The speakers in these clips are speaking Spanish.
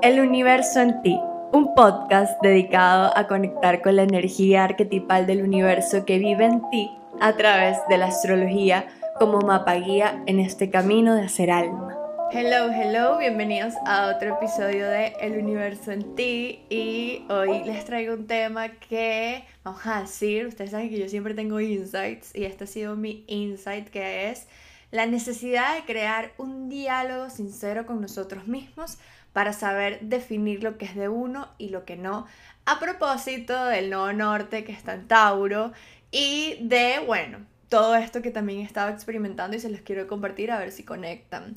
El universo en ti, un podcast dedicado a conectar con la energía arquetipal del universo que vive en ti a través de la astrología como mapa guía en este camino de hacer alma. Hello, hello, bienvenidos a otro episodio de El universo en ti y hoy les traigo un tema que vamos a decir, ustedes saben que yo siempre tengo insights y este ha sido mi insight que es la necesidad de crear un diálogo sincero con nosotros mismos para saber definir lo que es de uno y lo que no, a propósito del Nuevo Norte que está en Tauro y de, bueno, todo esto que también he estado experimentando y se los quiero compartir a ver si conectan.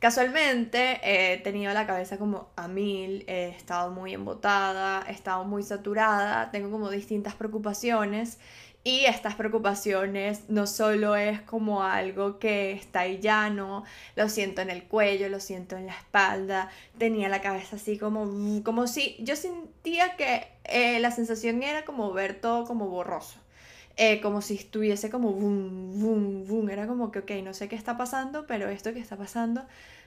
Casualmente he tenido la cabeza como a mil, he estado muy embotada, he estado muy saturada, tengo como distintas preocupaciones y estas preocupaciones no solo es como algo que está ahí llano, lo siento en el cuello, lo siento en la espalda, tenía la cabeza así como, como si yo sentía que eh, la sensación era como ver todo como borroso. Eh, como si estuviese como boom, boom, boom. Era como que, ok, no sé qué está pasando, pero esto que está pasando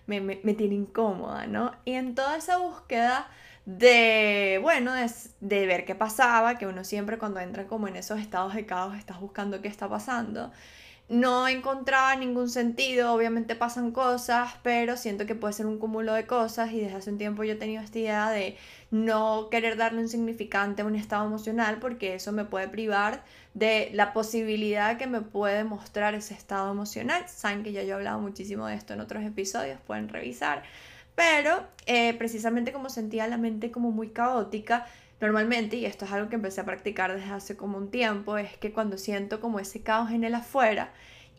me, me, me tiene incómoda, ¿no? Y en toda esa búsqueda de, bueno, de, ver qué pasaba, que uno siempre cuando entra como en esos estados de caos estás buscando qué está pasando. No encontraba ningún sentido, obviamente pasan cosas, pero siento que puede ser un cúmulo de cosas y desde hace un tiempo yo he tenido esta idea de no querer darle un significante a un estado emocional porque eso me puede privar de la posibilidad que me puede mostrar ese estado emocional. Saben que ya yo he hablado muchísimo de esto en otros episodios, pueden revisar. Pero eh, precisamente como sentía la mente como muy caótica, normalmente, y esto es algo que empecé a practicar desde hace como un tiempo, es que cuando siento como ese caos en el afuera,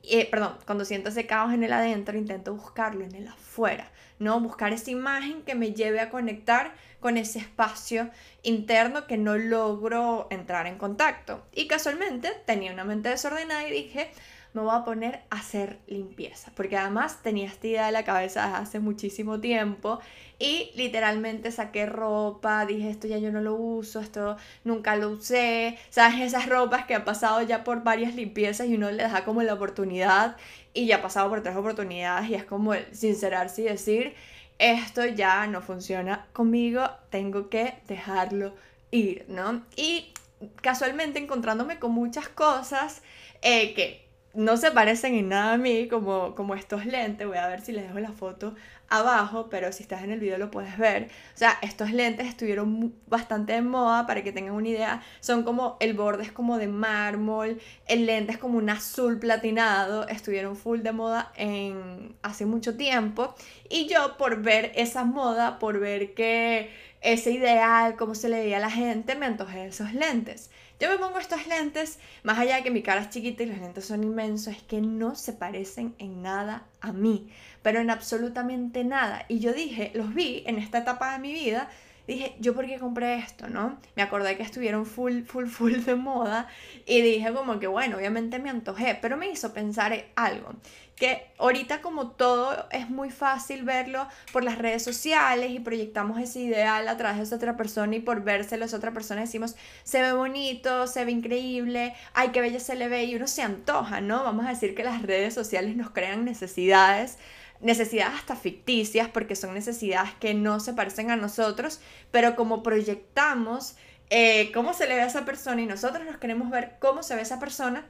eh, perdón, cuando siento ese caos en el adentro, intento buscarlo en el afuera, ¿no? Buscar esa imagen que me lleve a conectar con ese espacio interno que no logro entrar en contacto. Y casualmente tenía una mente desordenada y dije, me voy a poner a hacer limpieza, porque además tenía esta de la cabeza desde hace muchísimo tiempo y literalmente saqué ropa, dije esto ya yo no lo uso, esto nunca lo usé, sabes, esas ropas que han pasado ya por varias limpiezas y uno le da como la oportunidad y ya ha pasado por tres oportunidades y es como el sincerarse y decir, esto ya no funciona conmigo, tengo que dejarlo ir, ¿no? Y casualmente encontrándome con muchas cosas eh, que no se parecen en nada a mí como, como estos lentes. Voy a ver si les dejo la foto abajo, pero si estás en el video lo puedes ver. O sea, estos lentes estuvieron bastante de moda, para que tengan una idea. Son como, el borde es como de mármol, el lente es como un azul platinado. Estuvieron full de moda en hace mucho tiempo. Y yo por ver esa moda, por ver que ese ideal, cómo se le veía a la gente, me antojé esos lentes. Yo me pongo estos lentes, más allá de que mi cara es chiquita y los lentes son inmensos, es que no se parecen en nada a mí, pero en absolutamente nada. Y yo dije, los vi en esta etapa de mi vida dije, ¿yo por qué compré esto, no? Me acordé que estuvieron full, full, full de moda y dije como que, bueno, obviamente me antojé, pero me hizo pensar algo, que ahorita como todo es muy fácil verlo por las redes sociales y proyectamos ese ideal a través de otra persona y por vérselo a otra persona decimos, se ve bonito, se ve increíble, ay, qué bella se le ve y uno se antoja, ¿no? Vamos a decir que las redes sociales nos crean necesidades necesidades hasta ficticias, porque son necesidades que no se parecen a nosotros, pero como proyectamos eh, cómo se le ve a esa persona y nosotros nos queremos ver cómo se ve esa persona,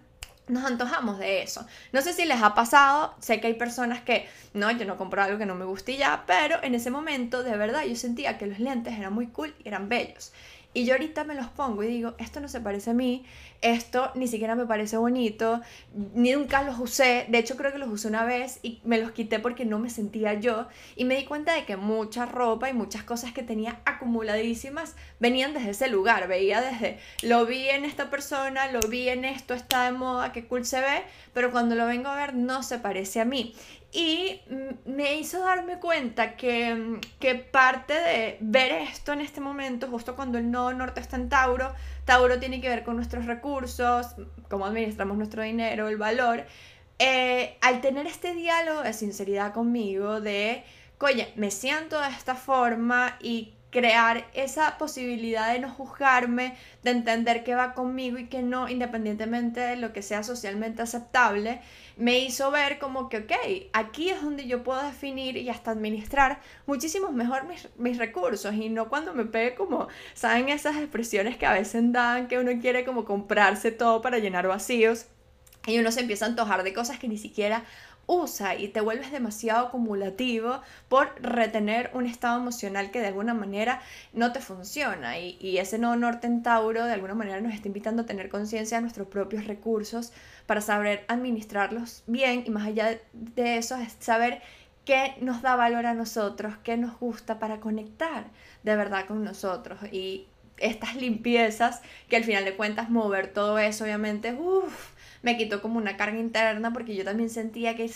nos antojamos de eso. No sé si les ha pasado, sé que hay personas que, no, yo no compro algo que no me guste ya, pero en ese momento de verdad yo sentía que los lentes eran muy cool y eran bellos. Y yo ahorita me los pongo y digo, esto no se parece a mí, esto ni siquiera me parece bonito, ni nunca los usé, de hecho creo que los usé una vez y me los quité porque no me sentía yo y me di cuenta de que mucha ropa y muchas cosas que tenía acumuladísimas venían desde ese lugar, veía desde, lo vi en esta persona, lo vi en esto, está de moda, qué cool se ve, pero cuando lo vengo a ver no se parece a mí. Y me hizo darme cuenta que, que, parte de ver esto en este momento, justo cuando el nodo norte está en Tauro, Tauro tiene que ver con nuestros recursos, cómo administramos nuestro dinero, el valor. Eh, al tener este diálogo de sinceridad conmigo, de, oye, me siento de esta forma y crear esa posibilidad de no juzgarme, de entender qué va conmigo y qué no, independientemente de lo que sea socialmente aceptable, me hizo ver como que, ok, aquí es donde yo puedo definir y hasta administrar muchísimo mejor mis, mis recursos y no cuando me pegue como, ¿saben esas expresiones que a veces dan que uno quiere como comprarse todo para llenar vacíos? Y uno se empieza a antojar de cosas que ni siquiera usa y te vuelves demasiado acumulativo por retener un estado emocional que de alguna manera no te funciona y, y ese no norte en Tauro de alguna manera nos está invitando a tener conciencia de nuestros propios recursos para saber administrarlos bien y más allá de eso es saber qué nos da valor a nosotros, qué nos gusta para conectar de verdad con nosotros y estas limpiezas que al final de cuentas mover todo eso obviamente uff me quitó como una carga interna porque yo también sentía que,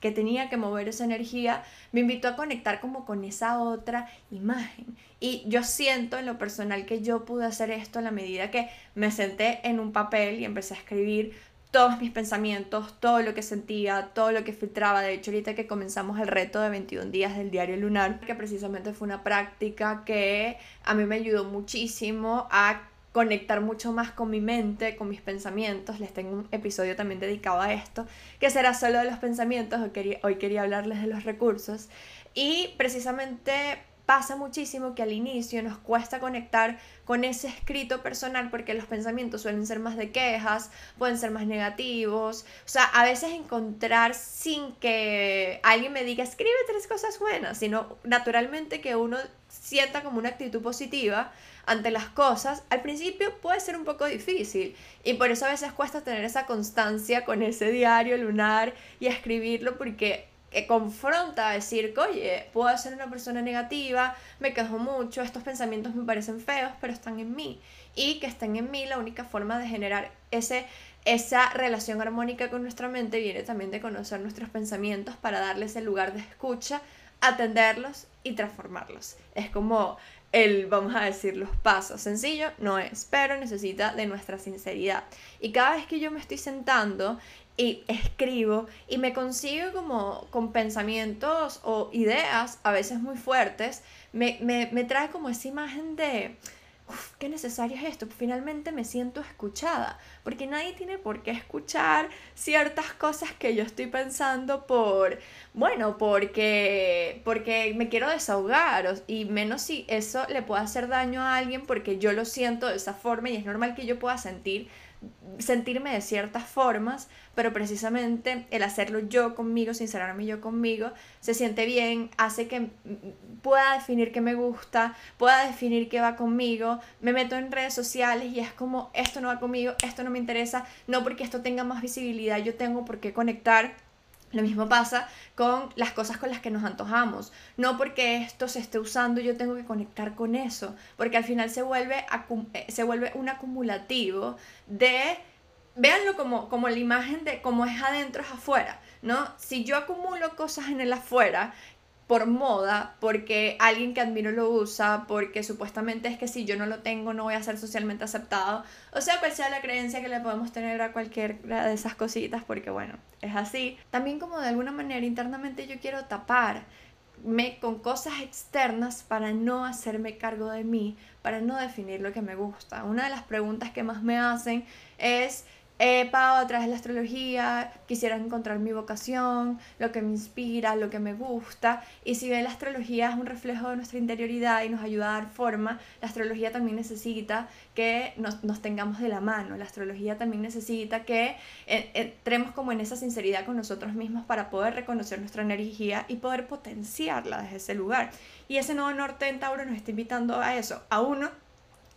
que tenía que mover esa energía, me invitó a conectar como con esa otra imagen. Y yo siento en lo personal que yo pude hacer esto a la medida que me senté en un papel y empecé a escribir todos mis pensamientos, todo lo que sentía, todo lo que filtraba. De hecho, ahorita que comenzamos el reto de 21 días del diario lunar, que precisamente fue una práctica que a mí me ayudó muchísimo a conectar mucho más con mi mente, con mis pensamientos. Les tengo un episodio también dedicado a esto, que será solo de los pensamientos. Hoy quería, hablarles de los recursos. Y precisamente pasa muchísimo que al inicio nos cuesta conectar con ese escrito personal porque los pensamientos suelen ser más de quejas, pueden ser más negativos. O sea, a veces encontrar sin que alguien me diga escribe tres cosas buenas, sino naturalmente que uno sienta como una actitud positiva ante las cosas, al principio puede ser un poco difícil y por eso a veces cuesta tener esa constancia con ese diario lunar y escribirlo porque que confronta a decir oye, puedo ser una persona negativa, me quejo mucho, estos pensamientos me parecen feos, pero están en mí. Y que estén en mí, la única forma de generar ese, esa relación armónica con nuestra mente viene también de conocer nuestros pensamientos para darles el lugar de escucha, atenderlos y transformarlos. Es como el, vamos a decir, los pasos. Sencillo no es, pero necesita de nuestra sinceridad. Y cada vez que yo me estoy sentando y escribo y me consigo como con pensamientos o ideas a veces muy fuertes, me, me, me trae como esa imagen de uf, qué necesario es esto. Finalmente me siento escuchada, porque nadie tiene por qué escuchar ciertas cosas que yo estoy pensando por, bueno, porque, porque me quiero desahogar, y menos si eso le puede hacer daño a alguien porque yo lo siento de esa forma y es normal que yo pueda sentir sentirme de ciertas formas, pero precisamente el hacerlo yo conmigo, sincerarme yo conmigo, se siente bien, hace que pueda definir qué me gusta, pueda definir qué va conmigo, me meto en redes sociales y es como esto no va conmigo, esto no me interesa, no porque esto tenga más visibilidad, yo tengo por qué conectar lo mismo pasa con las cosas con las que nos antojamos. No porque esto se esté usando yo tengo que conectar con eso, porque al final se vuelve, eh, se vuelve un acumulativo de, véanlo como, como la imagen de cómo es adentro es afuera, ¿no? Si yo acumulo cosas en el afuera por moda, porque alguien que admiro lo usa, porque supuestamente es que si yo no lo tengo no voy a ser socialmente aceptado. O sea, cual sea la creencia que le podemos tener a cualquiera de esas cositas, porque bueno, es así. También como de alguna manera internamente yo quiero taparme con cosas externas para no hacerme cargo de mí, para no definir lo que me gusta. Una de las preguntas que más me hacen es He a través de la astrología, quisiera encontrar mi vocación, lo que me inspira, lo que me gusta. Y si bien la astrología es un reflejo de nuestra interioridad y nos ayuda a dar forma, la astrología también necesita que nos, nos tengamos de la mano. La astrología también necesita que eh, entremos como en esa sinceridad con nosotros mismos para poder reconocer nuestra energía y poder potenciarla desde ese lugar. Y ese nuevo norte en Tauro nos está invitando a eso, a uno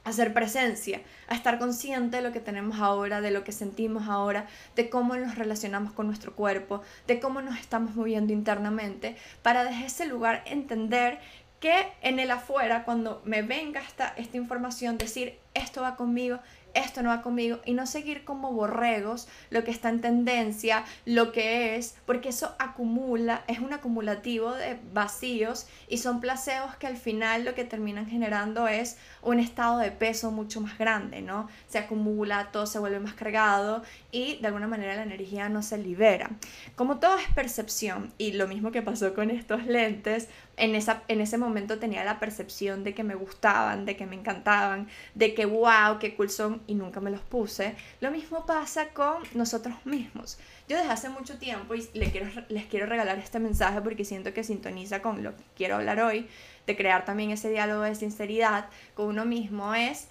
hacer presencia, a estar consciente de lo que tenemos ahora, de lo que sentimos ahora, de cómo nos relacionamos con nuestro cuerpo, de cómo nos estamos moviendo internamente, para desde ese lugar entender que en el afuera, cuando me venga esta, esta información, decir, esto va conmigo, esto no va conmigo y no seguir como borregos lo que está en tendencia, lo que es, porque eso acumula, es un acumulativo de vacíos y son placebos que al final lo que terminan generando es un estado de peso mucho más grande, ¿no? Se acumula, todo se vuelve más cargado y de alguna manera la energía no se libera. Como todo es percepción y lo mismo que pasó con estos lentes, en, esa, en ese momento tenía la percepción de que me gustaban, de que me encantaban, de que wow, qué cool son y nunca me los puse. Lo mismo pasa con nosotros mismos. Yo desde hace mucho tiempo, y les quiero, les quiero regalar este mensaje porque siento que sintoniza con lo que quiero hablar hoy, de crear también ese diálogo de sinceridad con uno mismo, es,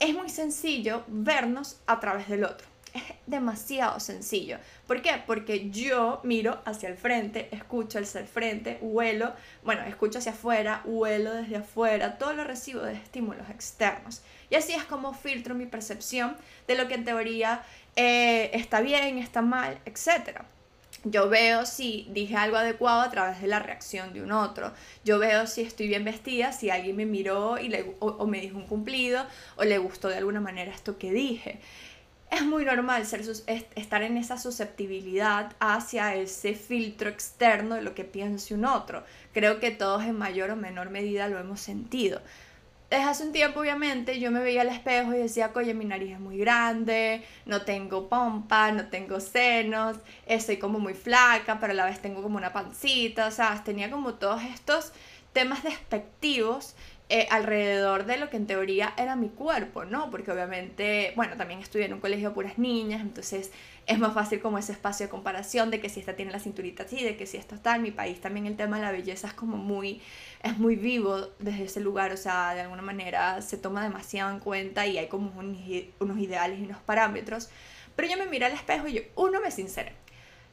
es muy sencillo vernos a través del otro demasiado sencillo. ¿Por qué? Porque yo miro hacia el frente, escucho hacia el frente, huelo, bueno, escucho hacia afuera, huelo desde afuera, todo lo recibo de estímulos externos. Y así es como filtro mi percepción de lo que en teoría eh, está bien, está mal, etc. Yo veo si dije algo adecuado a través de la reacción de un otro. Yo veo si estoy bien vestida, si alguien me miró y le, o me dijo un cumplido o le gustó de alguna manera esto que dije es muy normal ser, estar en esa susceptibilidad hacia ese filtro externo de lo que piense un otro. Creo que todos en mayor o menor medida lo hemos sentido. Desde hace un tiempo, obviamente, yo me veía al espejo y decía, oye, mi nariz es muy grande, no tengo pompa, no tengo senos, estoy como muy flaca, pero a la vez tengo como una pancita, o sea, tenía como todos estos temas despectivos eh, alrededor de lo que en teoría era mi cuerpo, ¿no? Porque obviamente, bueno, también estudié en un colegio de puras niñas, entonces es más fácil como ese espacio de comparación de que si esta tiene la cinturita así, de que si esto está en mi país también el tema de la belleza es como muy, es muy vivo desde ese lugar, o sea, de alguna manera se toma demasiado en cuenta y hay como unos ideales y unos parámetros. Pero yo me miré al espejo y yo, uno me sincero,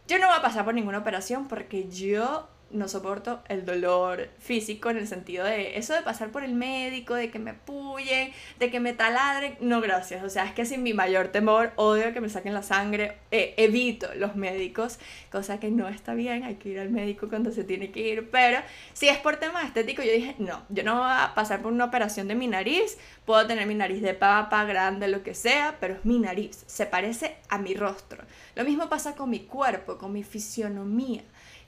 yo no voy a pasar por ninguna operación porque yo no soporto el dolor físico en el sentido de eso de pasar por el médico, de que me puyen, de que me taladren, no gracias, o sea, es que sin mi mayor temor, odio que me saquen la sangre, eh, evito los médicos, cosa que no está bien, hay que ir al médico cuando se tiene que ir, pero si es por tema estético, yo dije, no, yo no voy a pasar por una operación de mi nariz, puedo tener mi nariz de papa, grande, lo que sea, pero es mi nariz, se parece a mi rostro. Lo mismo pasa con mi cuerpo, con mi fisionomía.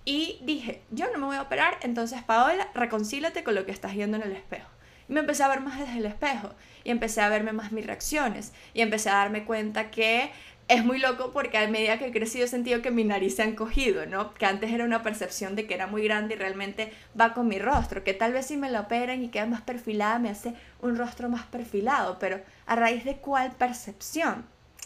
Y dije, yo no me voy a operar, entonces Paola, reconcílate con lo que estás viendo en el espejo. Y me empecé a ver más desde el espejo y empecé a verme más mis reacciones y empecé a darme cuenta que es muy loco porque a medida que he crecido he sentido que mi nariz se ha encogido, ¿no? Que antes era una percepción de que era muy grande y realmente va con mi rostro, que tal vez si me la operan y queda más perfilada me hace un rostro más perfilado, pero a raíz de cuál percepción.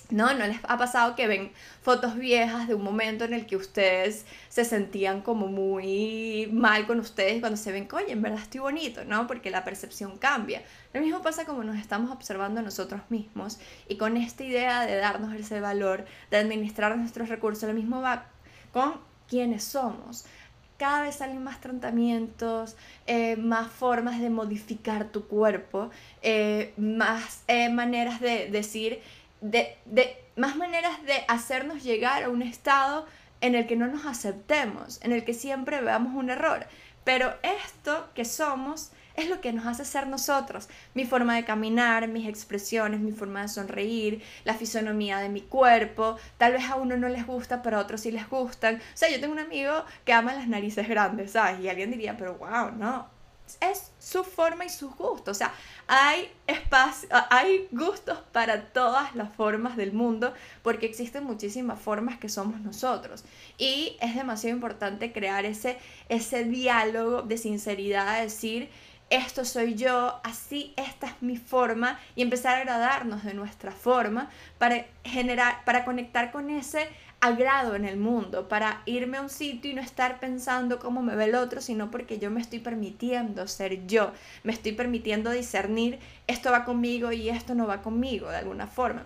¿No? ¿No les ha pasado que ven fotos viejas de un momento en el que ustedes se sentían como muy mal con ustedes cuando se ven, oye, en verdad estoy bonito, ¿no? Porque la percepción cambia. Lo mismo pasa como nos estamos observando nosotros mismos y con esta idea de darnos ese valor, de administrar nuestros recursos, lo mismo va con quienes somos cada vez salen más tratamientos, eh, más formas de modificar tu cuerpo, eh, más eh, maneras de decir de, de más maneras de hacernos llegar a un estado en el que no nos aceptemos, en el que siempre veamos un error. Pero esto que somos es lo que nos hace ser nosotros. Mi forma de caminar, mis expresiones, mi forma de sonreír, la fisonomía de mi cuerpo. Tal vez a uno no les gusta, pero a otros sí les gustan. O sea, yo tengo un amigo que ama las narices grandes, ¿sabes? Y alguien diría, pero wow, no, es su forma y sus gustos. O sea, hay espacio, hay gustos para todas las formas del mundo porque existen muchísimas formas que somos nosotros. Y es demasiado importante crear ese, ese diálogo de sinceridad, de decir, esto soy yo, así esta es mi forma y empezar a agradarnos de nuestra forma para generar, para conectar con ese agrado en el mundo, para irme a un sitio y no estar pensando cómo me ve el otro, sino porque yo me estoy permitiendo ser yo, me estoy permitiendo discernir esto va conmigo y esto no va conmigo de alguna forma.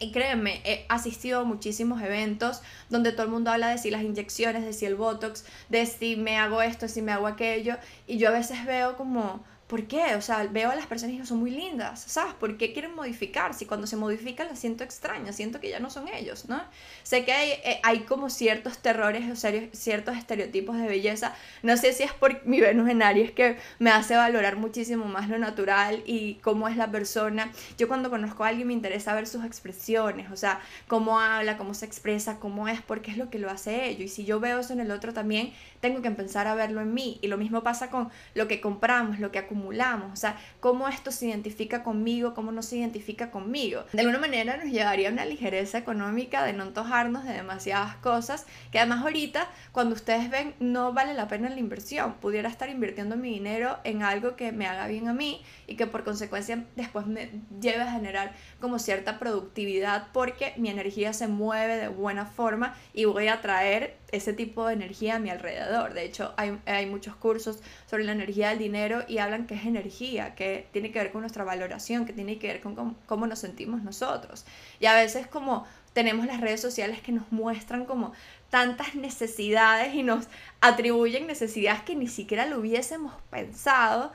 Y créeme, he asistido a muchísimos eventos donde todo el mundo habla de si las inyecciones, de si el Botox, de si me hago esto, si me hago aquello. Y yo a veces veo como, ¿Por qué? O sea, veo a las personas que son muy lindas, ¿sabes? ¿Por qué quieren modificar? Si cuando se modifican las siento extrañas, siento que ya no son ellos, ¿no? Sé que hay, eh, hay como ciertos terrores o ciertos estereotipos de belleza. No sé si es por mi Venus en Aries que me hace valorar muchísimo más lo natural y cómo es la persona. Yo cuando conozco a alguien me interesa ver sus expresiones, o sea, cómo habla, cómo se expresa, cómo es, porque es lo que lo hace ello. Y si yo veo eso en el otro también, tengo que empezar a verlo en mí. Y lo mismo pasa con lo que compramos, lo que acumulamos acumulamos, o sea, cómo esto se identifica conmigo, cómo no se identifica conmigo. De alguna manera nos llevaría a una ligereza económica de no antojarnos de demasiadas cosas, que además ahorita, cuando ustedes ven, no vale la pena la inversión. Pudiera estar invirtiendo mi dinero en algo que me haga bien a mí y que por consecuencia después me lleve a generar como cierta productividad porque mi energía se mueve de buena forma y voy a traer ese tipo de energía a mi alrededor. De hecho, hay, hay muchos cursos sobre la energía del dinero y hablan que es energía, que tiene que ver con nuestra valoración, que tiene que ver con cómo, nos sentimos nosotros. Y a veces como tenemos las redes sociales que nos muestran como tantas necesidades y nos atribuyen necesidades que ni siquiera lo hubiésemos pensado,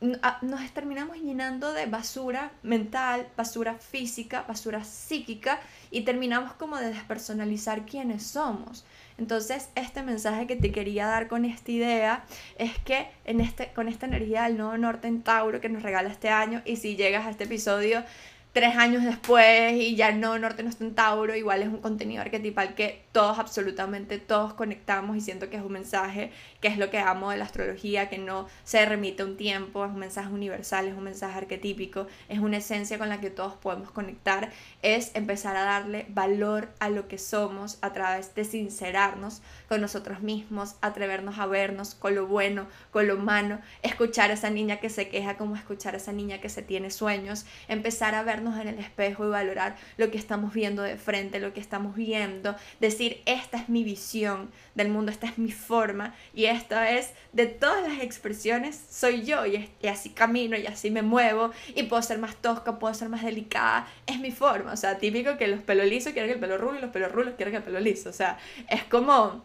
nos terminamos llenando de basura mental, basura física, basura psíquica y terminamos como de despersonalizar quiénes somos. Entonces, este mensaje que te quería dar con esta idea es que en este, con esta energía del nuevo norte en Tauro que nos regala este año, y si llegas a este episodio tres años después y ya no, Norte no en Tauro, igual es un contenido arquetipal que todos, absolutamente todos conectamos y siento que es un mensaje que es lo que amo de la astrología, que no se remite a un tiempo, es un mensaje universal, es un mensaje arquetípico, es una esencia con la que todos podemos conectar, es empezar a darle valor a lo que somos a través de sincerarnos con nosotros mismos, atrevernos a vernos con lo bueno, con lo malo, escuchar a esa niña que se queja como escuchar a esa niña que se tiene sueños, empezar a en el espejo y valorar lo que estamos viendo de frente, lo que estamos viendo, decir, esta es mi visión del mundo, esta es mi forma y esta es de todas las expresiones, soy yo y, así camino y así me muevo y puedo ser más tosca, puedo ser más delicada, es mi forma, o sea, típico que los pelos lisos quieren el pelo rulo y los pelos rulos quieren que el pelo liso, o sea, es como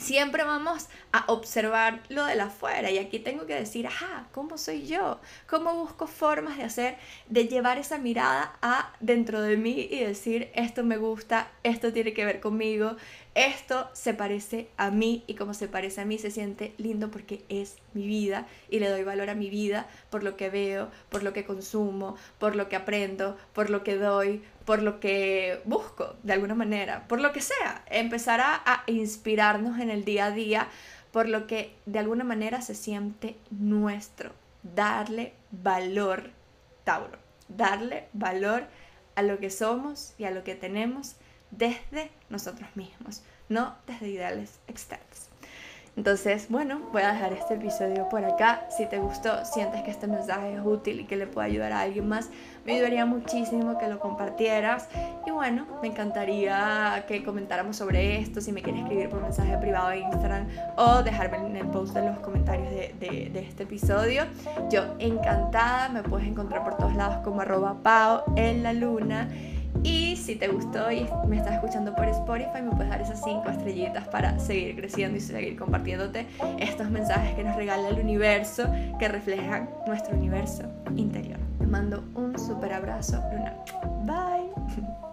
siempre vamos a observar lo de la afuera y aquí tengo que decir, ajá, ¿cómo soy yo? ¿Cómo busco formas de hacer, de llevar esa mirada a dentro de mí y decir, esto me gusta, esto tiene que ver conmigo, esto se parece a mí y como se parece a mí se siente lindo porque es mi vida y le doy valor a mi vida por lo que veo, por lo que consumo, por lo que aprendo, por lo que doy, por lo que busco de alguna manera, por lo que sea. Empezar a, inspirarnos en el día a día por lo que de alguna manera se siente nuestro. Darle valor, Tauro. Darle valor a lo que somos y a lo que tenemos desde nosotros mismos, no desde ideales externos. Entonces, bueno, voy a dejar este episodio por acá. Si te gustó, sientes que este mensaje es útil y que le puede ayudar a alguien más, me ayudaría muchísimo que lo compartieras. Y bueno, me encantaría que comentáramos sobre esto, si me quieres escribir por mensaje privado de Instagram o dejarme en el post de los comentarios de, de, este episodio. Yo encantada, me puedes encontrar por todos lados como arroba pao en la luna. Y si te gustó y me estás escuchando por Spotify, me puedes dar esas 5 estrellitas para seguir creciendo y seguir compartiéndote estos mensajes que nos regala el universo, que reflejan nuestro universo interior. Te mando un super abrazo, Luna. Bye.